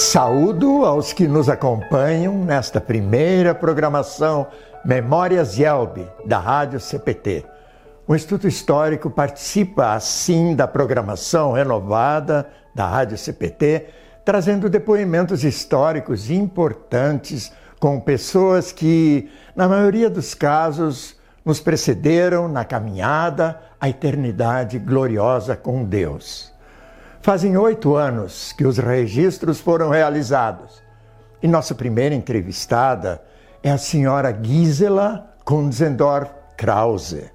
Saúdo aos que nos acompanham nesta primeira programação Memórias Yelb, da Rádio CPT. O Instituto Histórico participa, assim, da programação renovada da Rádio CPT, trazendo depoimentos históricos importantes com pessoas que, na maioria dos casos, nos precederam na caminhada à eternidade gloriosa com Deus. Fazem oito anos que os registros foram realizados e nossa primeira entrevistada é a senhora Gisela Kunzendorf Krause.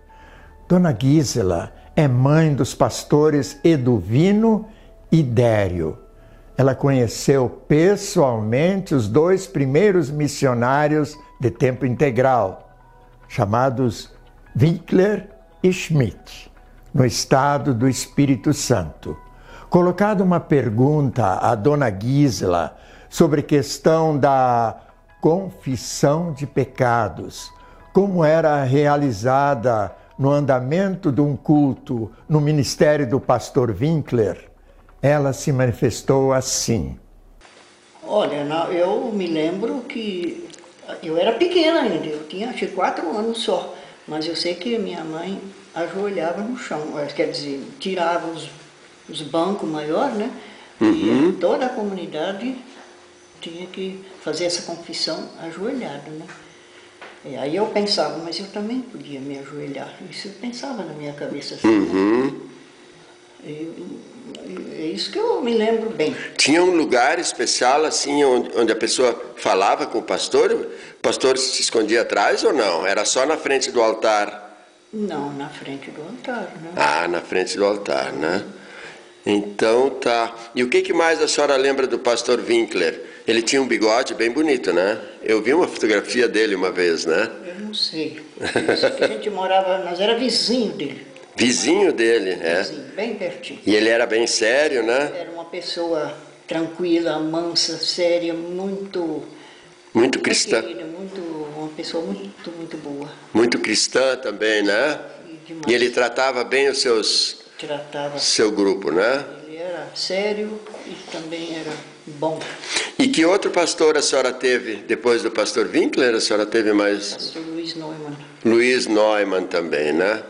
Dona Gisela é mãe dos pastores Eduvino e Dério. Ela conheceu pessoalmente os dois primeiros missionários de tempo integral, chamados Winkler e Schmidt, no estado do Espírito Santo. Colocado uma pergunta à dona Gisela sobre questão da confissão de pecados, como era realizada no andamento de um culto no ministério do pastor Winkler, ela se manifestou assim. Olha, eu me lembro que eu era pequena ainda, eu tinha acho quatro anos só, mas eu sei que minha mãe ajoelhava no chão, quer dizer, tirava os, os bancos maiores, né? Uhum. E toda a comunidade tinha que fazer essa confissão ajoelhada, né? E aí eu pensava, mas eu também podia me ajoelhar. Isso eu pensava na minha cabeça assim. Né? Uhum. Né? é isso que eu me lembro bem. Tinha um lugar especial assim onde, onde a pessoa falava com o pastor? O pastor se escondia atrás ou não? Era só na frente do altar? Não, na frente do altar, né? Ah, na frente do altar, né? Então tá. E o que, que mais a senhora lembra do pastor Winkler? Ele tinha um bigode bem bonito, né? Eu vi uma fotografia dele uma vez, né? Eu não sei. Eu a gente morava, nós era vizinho dele. Vizinho dele, é? Vizinho, bem pertinho. E ele era bem sério, né? Era uma pessoa tranquila, mansa, séria, muito... Muito cristã. Querida, muito, uma pessoa muito, muito boa. Muito cristã também, né? E, e ele tratava bem os seus... Tratava. Seu grupo, né? Ele era sério e também era bom. E que outro pastor a senhora teve depois do pastor Winkler? A senhora teve mais? Pastor Luiz Neumann. Luiz Neumann também, né?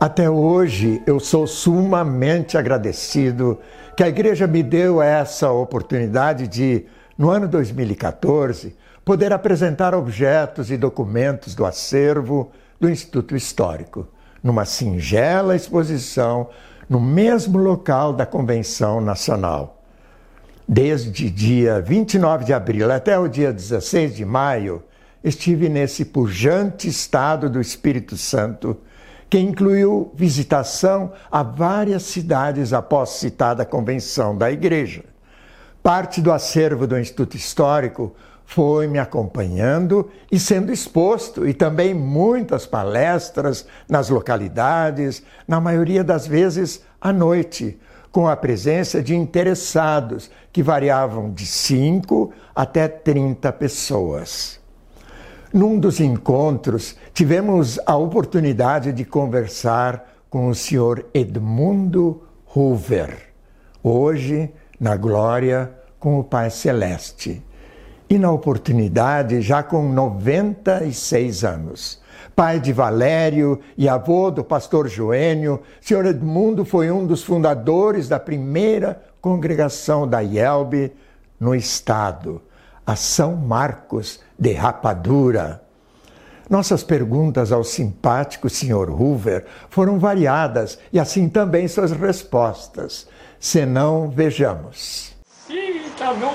Até hoje eu sou sumamente agradecido que a igreja me deu essa oportunidade de, no ano 2014, poder apresentar objetos e documentos do acervo do Instituto Histórico, numa singela exposição no mesmo local da Convenção Nacional. Desde dia 29 de abril até o dia 16 de maio, estive nesse pujante estado do Espírito Santo que incluiu visitação a várias cidades após citada convenção da Igreja. Parte do acervo do Instituto Histórico foi me acompanhando e sendo exposto, e também muitas palestras nas localidades, na maioria das vezes à noite, com a presença de interessados que variavam de 5 até 30 pessoas. Num dos encontros, tivemos a oportunidade de conversar com o senhor Edmundo Hoover, hoje, na glória, com o Pai Celeste. E na oportunidade, já com 96 anos. Pai de Valério e avô do pastor Joênio, senhor Edmundo foi um dos fundadores da primeira congregação da IELB no estado a São Marcos de Rapadura. Nossas perguntas ao simpático Sr. Hoover foram variadas e assim também suas respostas. Se não, vejamos. Sim, está bom,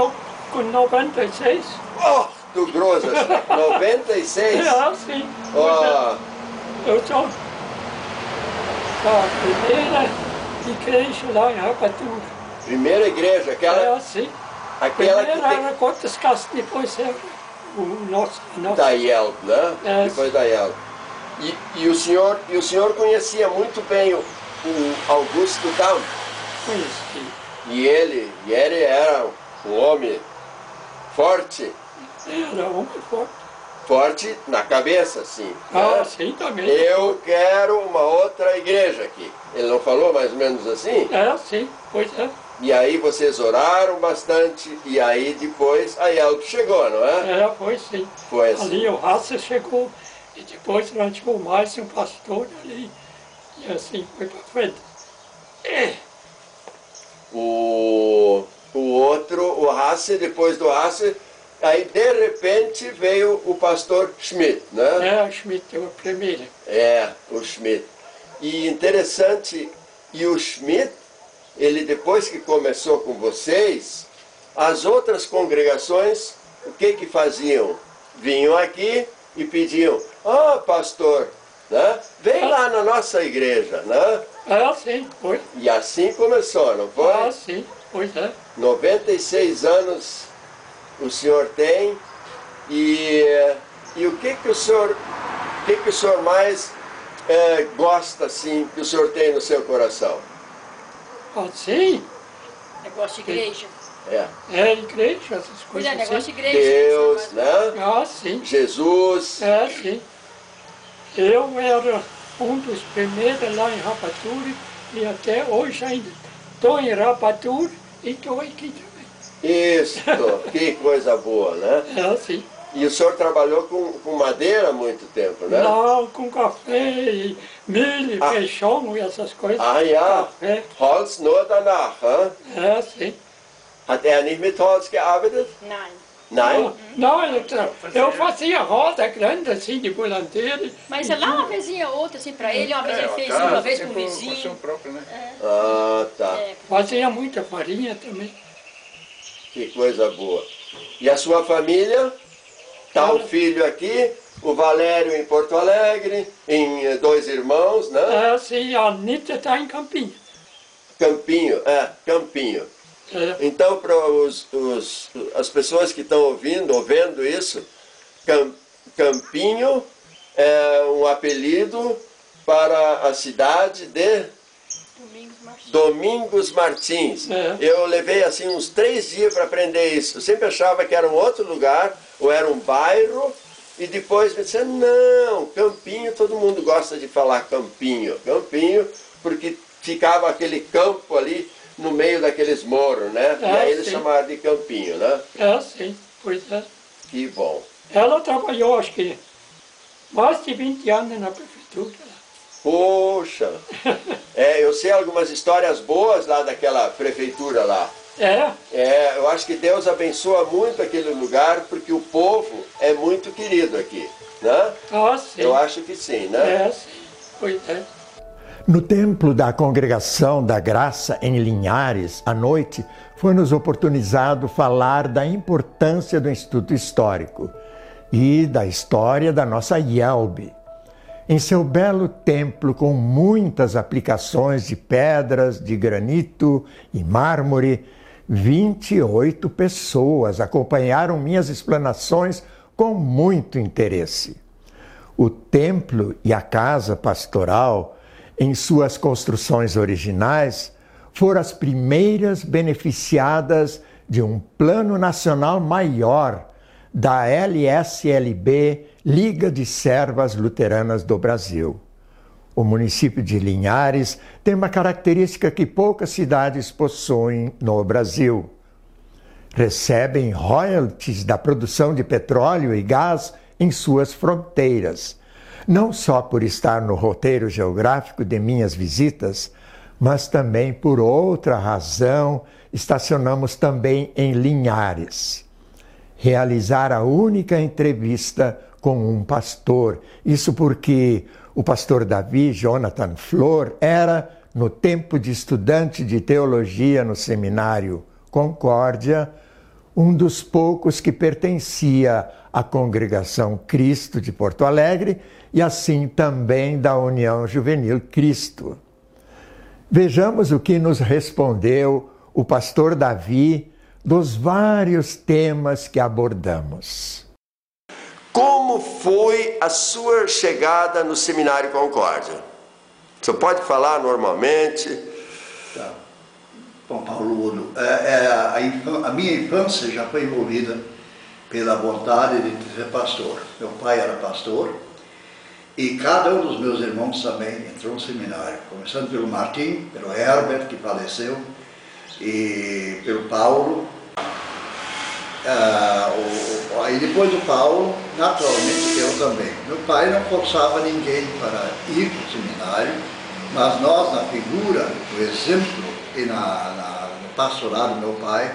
Estou com 96. Oh, tu grosas, 96? É, sim. Oh. Eu sou da primeira igreja lá em Rapadura. Primeira igreja, aquela... É, sim. Aquela Primeiro que tem... era quantas casas, depois é o nosso... nosso... Da Yel, né? É, depois da Yel. E, e, o senhor, e o senhor conhecia muito bem o, o Augusto Down? Conheci. E ele, e ele era um homem forte? Era um homem forte. Forte na cabeça, sim. Ah, né? sim, também. Eu quero uma outra igreja aqui. Ele não falou mais ou menos assim? É, sim, pois é. E aí vocês oraram bastante e aí depois a Elke chegou, não é? É, foi sim. Foi assim. Ali o Raça chegou e depois nós tínhamos mais um pastor ali. E assim foi para frente. É, O, o outro, o Hasse, depois do Hasse, aí de repente veio o pastor Schmidt, né? é a Schmidt, a primeira. É, o Schmidt. E interessante, e o Schmidt, ele depois que começou com vocês, as outras congregações, o que que faziam? Vinham aqui e pediam, ah, pastor, né? vem lá na nossa igreja, né? É, sim, foi. E assim começou, não foi? Ah, sim, pois é. 96 anos o senhor tem e, e o que que o senhor, o que que o senhor mais eh, gosta assim que o senhor tem no seu coração? Assim, Negócio de igreja. É é igreja, essas Pois coisas é, negócio assim. de igreja. Deus, né? Ah, sim, Jesus, é, sim. Eu era um dos primeiros lá em Rapadura e até hoje ainda estou em Rapadura e estou aqui também. isso, que coisa boa, né? É assim. E o senhor trabalhou com, com madeira há muito tempo, né? Lá com café e milho, Ah. feijão e essas coisas. Ah ja, Café, Holz nur danach, hä? é sim. Hat er nicht mit Holz gearbeitet? Nein. Nein? Não, eu, fazia roda grande assim de volanteiro. Mas lá uma vezinha ou outra, assim, pra ele, uma vez ele fez uma vez com o vizinho. Ah, tá. É, Fazia muita farinha também. Que coisa boa. E a sua família? Tá o filho aqui, o Valério em Porto Alegre, em eh, dois irmãos, né? É assim, a Anitta está em Campinho. Campinho, é, Campinho. É, Então, para os, os- as pessoas que estão ouvindo ou vendo isso, Cam- Campinho é um apelido para a cidade de Domingos Martins. Domingos Martins. É. Eu levei assim uns três dias para aprender isso. Eu sempre achava que era um outro lugar, ou era um bairro, e depois me disseram, não, Campinho, todo mundo gosta de falar Campinho. Campinho, porque ficava aquele campo ali no meio daqueles morros, né? e É, aí eles sim. chamaram de Campinho, né? é sim, pois é. Que bom. Ela trabalhou, acho que, mais de 20 anos na prefeitura. Poxa! É, eu sei algumas histórias boas lá daquela prefeitura lá. É, É, eu acho que Deus abençoa muito aquele lugar porque o povo é muito querido aqui, né? ah, sim. Eu acho que sim, né? É, sim, pois é. No templo da Congregação da Graça em Linhares, à noite, foi-nos oportunizado falar da importância do Instituto Histórico e da história da nossa IELB. Em seu belo templo, com muitas aplicações de pedras, de granito e mármore, 28 pessoas acompanharam minhas explanações com muito interesse. O templo e a casa pastoral, em suas construções originais, foram as primeiras beneficiadas de um plano nacional maior da LSLB, Liga de Servas Luteranas do Brasil. O município de Linhares tem uma característica que poucas cidades possuem no Brasil recebem royalties da produção de petróleo e gás em suas fronteiras, não só por estar no roteiro geográfico de minhas visitas, mas também por outra razão, estacionamos também em Linhares. Realizar a única entrevista com um pastor, isso porque o pastor Davi Jonathan Flor era, no tempo de estudante de teologia no seminário Concórdia, um dos poucos que pertencia à congregação Cristo de Porto Alegre e assim também da União Juvenil Cristo. Vejamos o que nos respondeu o pastor Davi dos vários temas que abordamos. Como foi a sua chegada no Seminário Concórdia? Você pode falar normalmente? Tá. Bom, Paulo Uno, é, é, a, a minha infância já foi envolvida pela vontade de ser pastor. Meu pai era pastor e cada um dos meus irmãos também entrou no seminário, começando pelo Martim, pelo Herbert, que faleceu, e pelo Paulo. Ah, o, aí depois do Paulo, naturalmente eu também. Meu pai não forçava ninguém para ir para o seminário, mas nós, na figura, no exemplo e na, na, no pastorado do meu pai,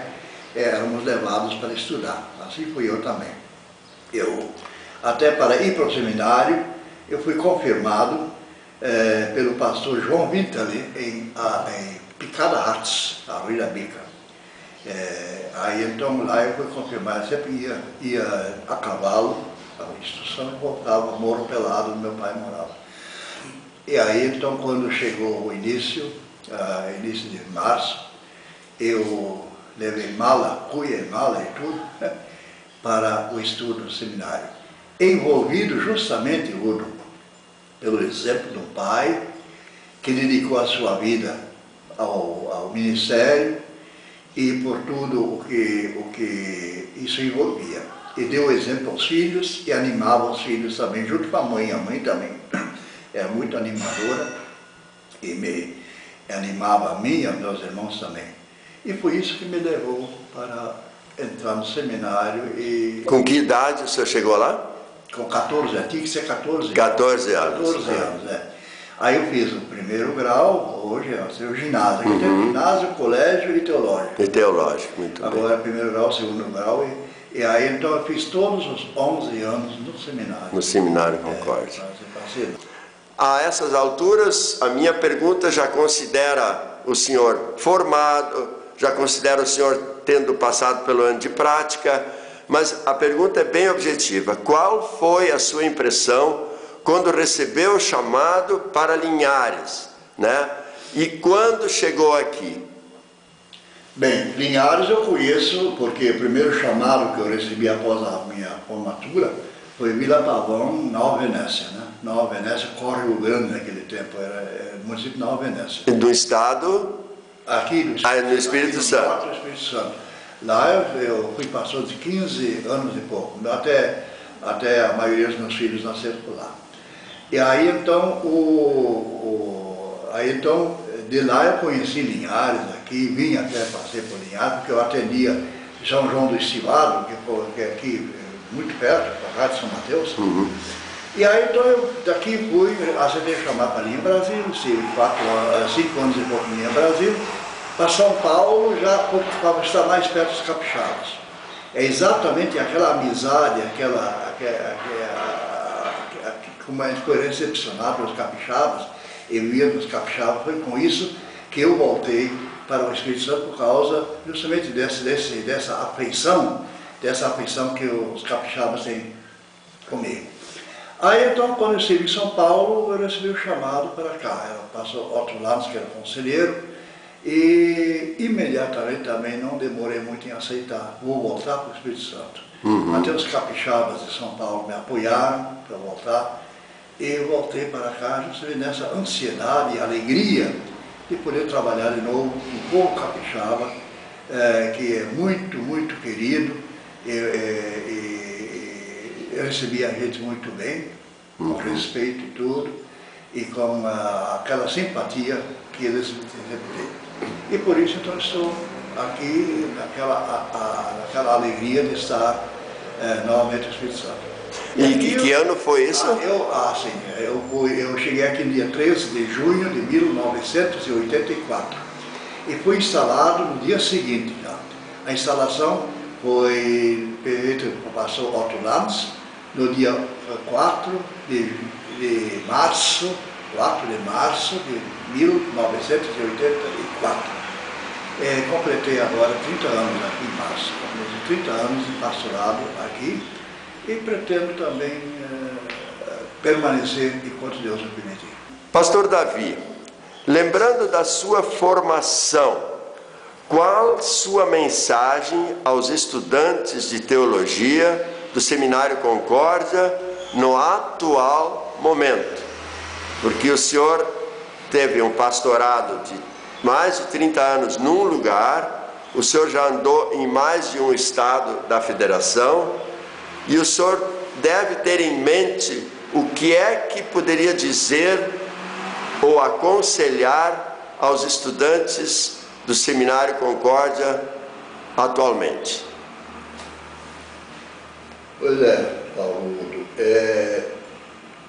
éramos levados para estudar. Assim fui eu também. Eu, até para ir para o seminário, eu fui confirmado é, pelo pastor João Vintali em, em Picada Arts, a Rui da Bica. É, aí então lá eu fui confirmado, sempre ia, ia a cavalo, a instrução e voltava, moro pelado, meu pai morava. E aí então quando chegou o início, uh, início de março, eu levei mala, cuia e mala e tudo, para o estudo no seminário. Envolvido justamente, Udo, pelo exemplo do pai, que dedicou a sua vida ao, ao ministério e por tudo o que, o que isso envolvia. E deu exemplo aos filhos e animava os filhos também, junto com a mãe. A mãe também é muito animadora e me animava a mim e aos meus irmãos também. E foi isso que me levou para entrar no seminário e... Com que idade o senhor chegou lá? Com 14, tinha que ser 14 14 anos. 14 anos, é. Aí eu fiz o primeiro grau, hoje é o ginásio. Aqui uhum. tem ginásio, colégio e teológico. E teológico, muito Agora, bem. Agora primeiro grau, segundo grau. E, e, aí então eu fiz todos os 11 anos no seminário. No seminário Concórdia. É, a essas alturas, a minha pergunta já considera o senhor formado, já considera o senhor tendo passado pelo ano de prática, mas a pergunta é bem objetiva. Qual foi a sua impressão quando recebeu o chamado para Linhares, né? E quando chegou aqui? Bem, Linhares eu conheço porque o primeiro chamado que eu recebi após a minha formatura foi Vila Pavão, Nova Venécia, né? Nova Venécia, Córrego Grande naquele tempo, era, era o município de Nova Venécia. Do estado? Aqui no Espírito, ah, no Espírito Santo. No Espírito Santo. Lá eu, eu, fui pastor de 15 anos e pouco, até, até a maioria dos meus filhos nasceram por lá. E aí então, o, o, aí então, de lá eu conheci Linhares aqui, vim até passei por Linhares, porque eu atendia São João do Estivado, que, é aqui muito perto, a Rádio São Mateus. Uhum. E aí então eu daqui fui, aceitei chamar para Linha Brasil, quatro, cinco anos e pouco Linha Brasil, para São Paulo já para estar mais perto dos capixabas. É exatamente aquela amizade, aquela, aquela, aquela como a gente foi recepcionado pelos capixabas, eu ia nos capixabas, foi com isso que eu voltei para o Espírito Santo por causa justamente desse, desse, dessa afeição, dessa afeição que os capixabas têm comigo. Aí então, quando eu estive em São Paulo, eu recebi o chamado para cá. Era o pastor Otto Lanz, que era conselheiro, e imediatamente também não demorei muito em aceitar. Vou voltar para o Espírito Santo. Uhum. Até os capixabas de São Paulo me apoiaram para voltar. E eu voltei para cá justamente nessa ansiedade e alegria de poder trabalhar de novo com o povo capixaba, é, que é muito, muito querido. E, e, e, eu recebi a gente muito bem, com uhum. respeito e tudo, e com uh, aquela simpatia que eles me têm. E por isso então estou aqui naquela, a, a, naquela alegria de estar é, novamente no Espírito Santo. E, e que eu, ano foi isso? Ah, eu, ah, sim, eu, fui, eu cheguei aqui no dia 13 de junho de 1984 e fui instalado no dia seguinte. Já. A instalação foi feita pelo pastor Otto Lanz no dia 4 de, de março 4 de março de 1984. É, completei agora 30 anos aqui em março, completei 30 anos de pastorado aqui e pretendo também é, permanecer enquanto Deus me permitir. Pastor Davi, lembrando da sua formação, qual sua mensagem aos estudantes de teologia do Seminário Concórdia no atual momento? Porque o senhor teve um pastorado de mais de 30 anos num lugar, o senhor já andou em mais de um estado da federação e o senhor deve ter em mente o que é que poderia dizer ou aconselhar aos estudantes do Seminário Concórdia atualmente? Pois é, Paulo, é,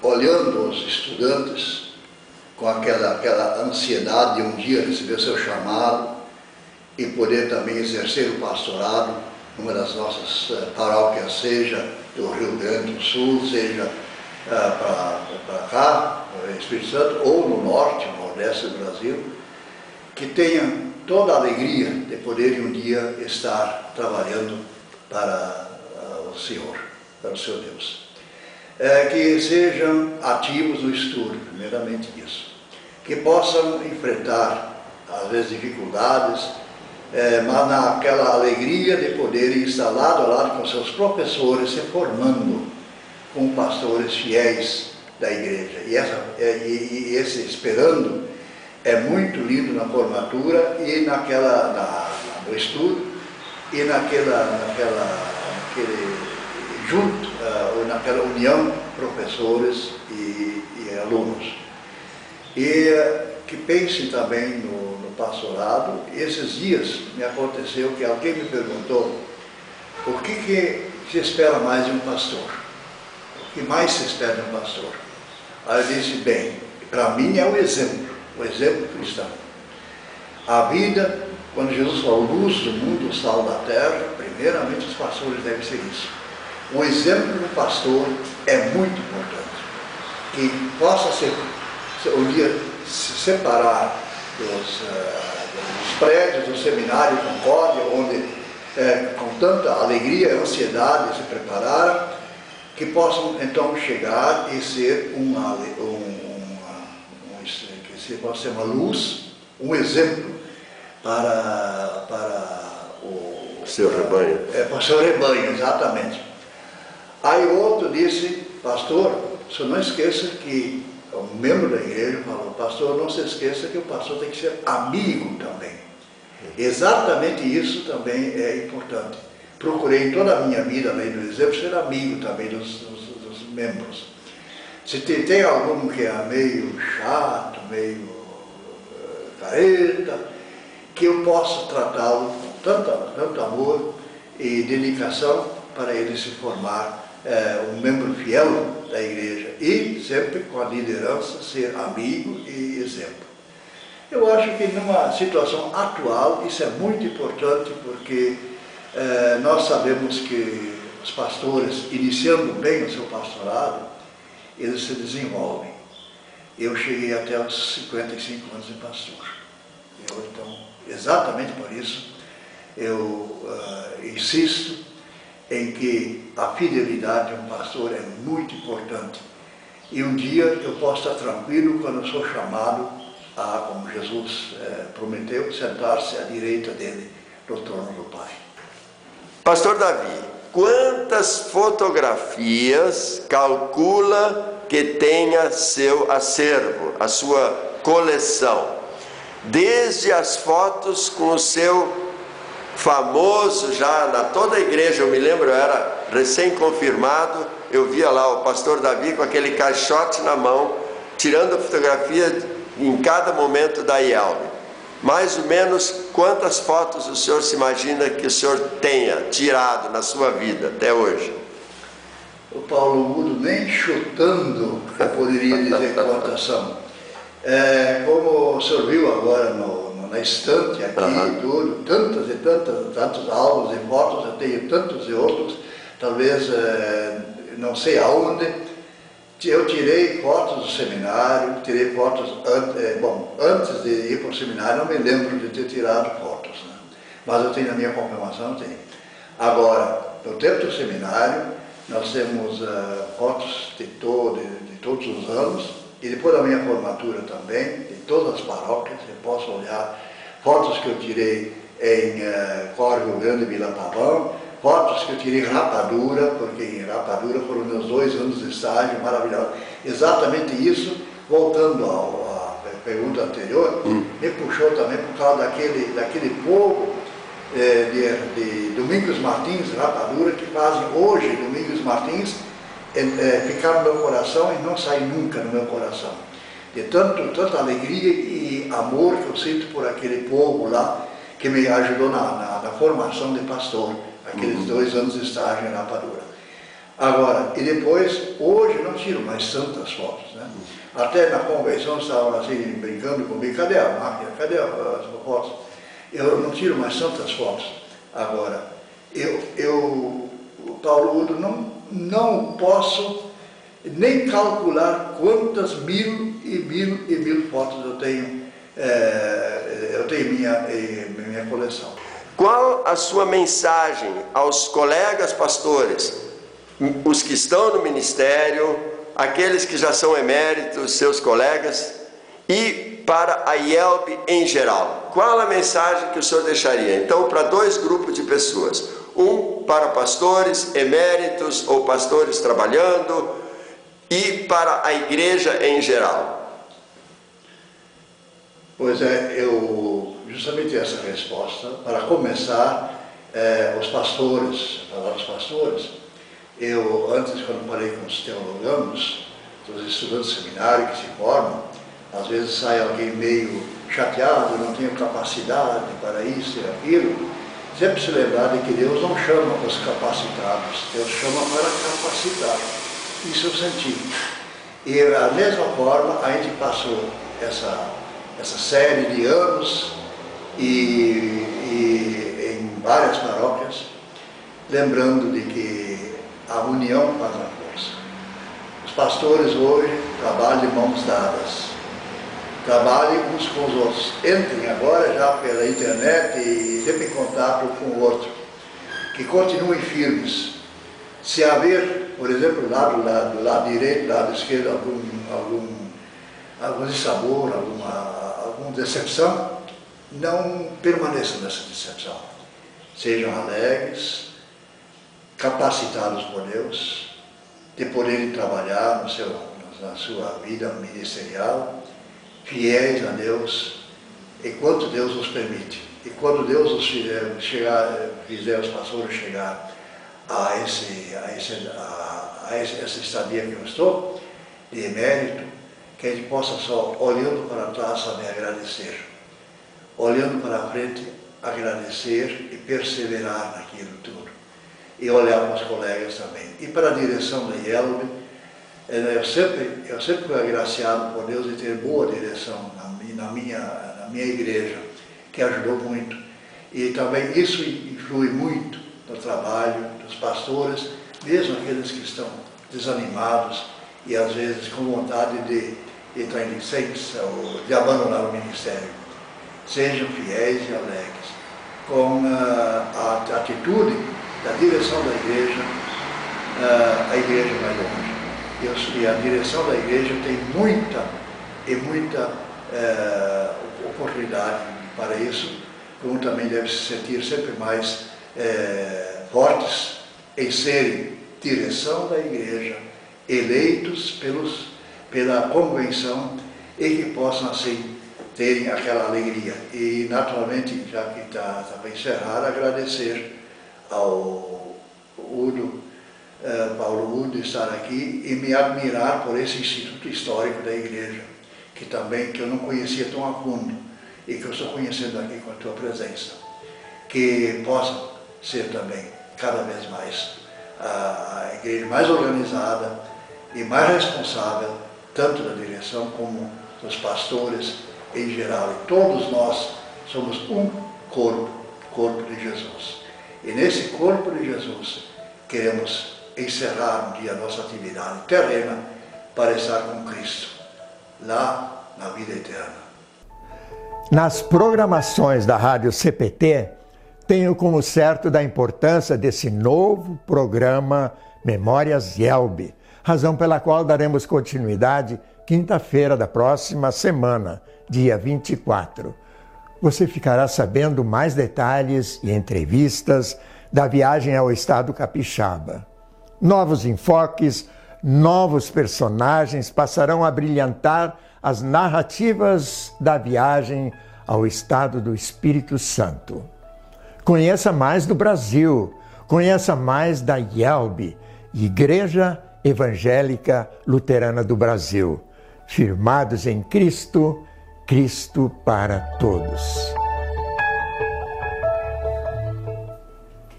olhando os estudantes com aquela, aquela ansiedade de um dia receber seu chamado e poder também exercer o pastorado numa das nossas uh, paróquias, seja do Rio Grande do Sul, seja uh, para cá, no Espírito Santo, ou no norte, no nordeste do Brasil, que tenham toda a alegria de poderem um dia estar trabalhando para uh, o Senhor, para o seu Deus. É, que sejam ativos no estudo, primeiramente isso. Que possam enfrentar, às vezes, dificuldades, é, mas naquela alegria de poderem estar lado a lado com seus professores, se formando com pastores fiéis da igreja. E, essa, é, e, e esse esperando é muito lindo na formatura e naquela, na, no estudo e naquela, naquela, naquele, junto, naquela união professores e, e alunos. E uh, que pensem também no, no pastorado. Esses dias me aconteceu que alguém me perguntou o que, que se espera mais de um pastor? O que mais se espera de um pastor? Aí eu disse, bem, para mim é o exemplo, o exemplo cristão. A vida, quando Jesus falou luz do mundo, sal da terra, primeiramente os pastores devem ser isso. O exemplo do pastor é muito importante. Que possa ser, um dia se separar dos, uh, dos prédios do seminário Concórdia, onde uh, com tanta alegria e ansiedade se prepararam, que possam então chegar e ser uma, um, uma, que se possa ser uma luz, um exemplo para, para o seu rebanho. É, para o seu rebanho, exatamente. Aí outro disse, pastor, senhor não esqueça que um membro da igreja falou, pastor, não se esqueça que o pastor tem que ser amigo também. Exatamente isso também é importante. Procurei toda a minha vida, além do exemplo, ser amigo também dos, dos, dos membros. Se tem, tem, algum que é meio chato, meio uh, careta, que eu possa tratá-lo com tanto, tanto amor e dedicação para ele se formar é, um membro fiel da igreja e sempre com a liderança ser amigo e exemplo. Eu acho que numa situação atual isso é muito importante porque é, nós sabemos que os pastores, iniciando bem o seu pastorado, eles se desenvolvem. Eu cheguei até os 55 anos de pastor. Eu, então, exatamente por isso, eu uh, insisto em que a fidelidade de um pastor é muito importante. E um dia eu posso estar tranquilo quando eu sou chamado a, como Jesus é, prometeu, sentar-se à direita dele no trono do Pai. Pastor Davi, quantas fotografias calcula que tenha seu acervo, a sua coleção? Desde as fotos com o seu famoso já na toda a igreja, eu me lembro, eu era recém-confirmado, eu via lá o pastor Davi com aquele caixote na mão, tirando fotografia em cada momento da IELB. Mais ou menos quantas fotos o senhor se imagina que o senhor tenha tirado na sua vida até hoje? O Paulo Mudo nem chutando eu poderia dizer quantas são. É, como o senhor viu agora no, na estante aqui uhum. tudo, tantas e tantas, tantos álbuns e fotos, eu tenho tantos e outros, talvez é, não sei aonde. Eu tirei fotos do seminário, tirei fotos, é, bom, antes de ir para o seminário, não me lembro de ter tirado fotos, né? mas eu tenho na minha confirmação, tenho. Agora, no tempo do seminário, nós temos uh, fotos de, todo, de, de todos os anos, e depois da minha formatura também, de todas as paróquias, eu posso olhar fotos que eu tirei em uh, Córrego Grande e Vila Pavão, fotos que eu tirei em Rapadura, porque em Rapadura foram meus dois anos de estágio maravilhoso. Exatamente isso, voltando à pergunta anterior, hum. me puxou também por causa daquele, daquele povo eh, de, de, Domingos Martins, Rapadura, que fazem hoje Domingos Martins eh, eh, ficar no meu coração e não sair nunca no meu coração de tanto, tanta alegria e amor que eu sinto por aquele povo lá, que me ajudou na, na, na formação de pastor, aqueles uhum. dois anos de estágio em Rapadura. Agora, e depois, hoje não tiro mais tantas fotos, né? Até na convenção estavam assim, brincando comigo, cadê a máquina, cadê as fotos? Eu não tiro mais tantas fotos. Agora, eu, eu Paulo Udo, não, não posso nem calcular quantas mil e mil e mil fotos eu tenho, é, eu tenho minha, minha coleção. Qual a sua mensagem aos colegas pastores, os que estão no ministério, aqueles que já são eméritos, seus colegas, e para a IELB em geral? Qual a mensagem que o senhor deixaria? Então, para dois grupos de pessoas: um para pastores eméritos ou pastores trabalhando, e para a igreja em geral. Pois é, eu justamente essa resposta. Para começar, é, os pastores, falar dos pastores, eu antes, quando falei com os teólogos, os estudantes de seminário que se formam, às vezes sai alguém meio chateado, não tenho capacidade para isso e aquilo. Sempre se lembrar de que Deus não chama os capacitados, Deus chama para capacitar. Isso eu senti. E da mesma forma, a gente passou essa, essa série de anos e, e em várias paróquias, lembrando de que a união faz a força. Os pastores hoje trabalham de mãos dadas. Trabalhem uns com os outros. Entrem agora já pela internet e sempre em contato com o outro. Que continuem firmes. Se haver, por exemplo, do lado, lado, lado direito, lado esquerdo, algum, algum, algum dissabor, alguma, alguma decepção, não permaneçam nessa decepção. Sejam alegres, capacitados por Deus, de poderem trabalhar no seu, na sua vida ministerial, fiéis a Deus, enquanto Deus nos permite. E quando Deus nos fizer, chegar, fizer os pastores chegar a, esse, a, esse, a, a essa estadia que eu estou, de emérito, que a gente possa só, olhando para trás, saber agradecer. Olhando para frente, agradecer e perseverar naquilo tudo e olhar para os colegas também. E para a direção da eh, eu sempre, eu sempre fui agraciado por Deus de ter boa direção na, minha, na minha igreja, que ajudou muito. E também isso influi muito no trabalho dos pastores, mesmo aqueles que estão desanimados e às vezes com vontade de entrar em licença ou de abandonar o ministério. Sejam fiéis e alegres, com a, a atitude da direção da igreja, uh, a igreja vai longe. E a direção da igreja tem muita e muita uh, oportunidade para isso, como também deve se sentir sempre mais uh, fortes em serem direção da igreja, eleitos pelos, pela convenção e que possam assim terem aquela alegria. E naturalmente, já que está tá para encerrar, agradecer ao Udo, uh, Paulo Udo estar aqui e me admirar por esse Instituto Histórico da Igreja, que também que eu não conhecia tão a fundo e que eu estou conhecendo aqui com a tua presença. Que possa ser também, cada vez mais, a igreja mais organizada e mais responsável, tanto da direção como dos pastores em geral. E todos nós somos um corpo, corpo de Jesus. E nesse corpo de Jesus, queremos encerrar um dia a nossa atividade terrena para estar com Cristo, lá na vida eterna. Nas programações da Rádio CPT, tenho como certo da importância desse novo programa Memórias Yelbe, razão pela qual daremos continuidade quinta-feira da próxima semana, dia 24 você ficará sabendo mais detalhes e entrevistas da viagem ao estado capixaba. Novos enfoques, novos personagens passarão a brilhantar as narrativas da viagem ao estado do Espírito Santo. Conheça mais do Brasil, conheça mais da IELB, Igreja Evangélica Luterana do Brasil. Firmados em Cristo, Cristo para todos.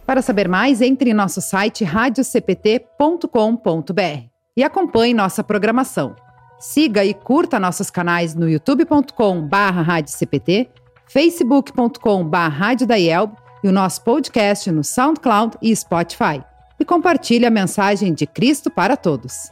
Para saber mais, entre em nosso site radiocpt.com.br e acompanhe nossa programação. Siga e curta nossos canais no youtube.com/radiocpt, facebook.com/radiodaielb e o nosso podcast no SoundCloud e Spotify. E compartilhe a mensagem de Cristo para todos.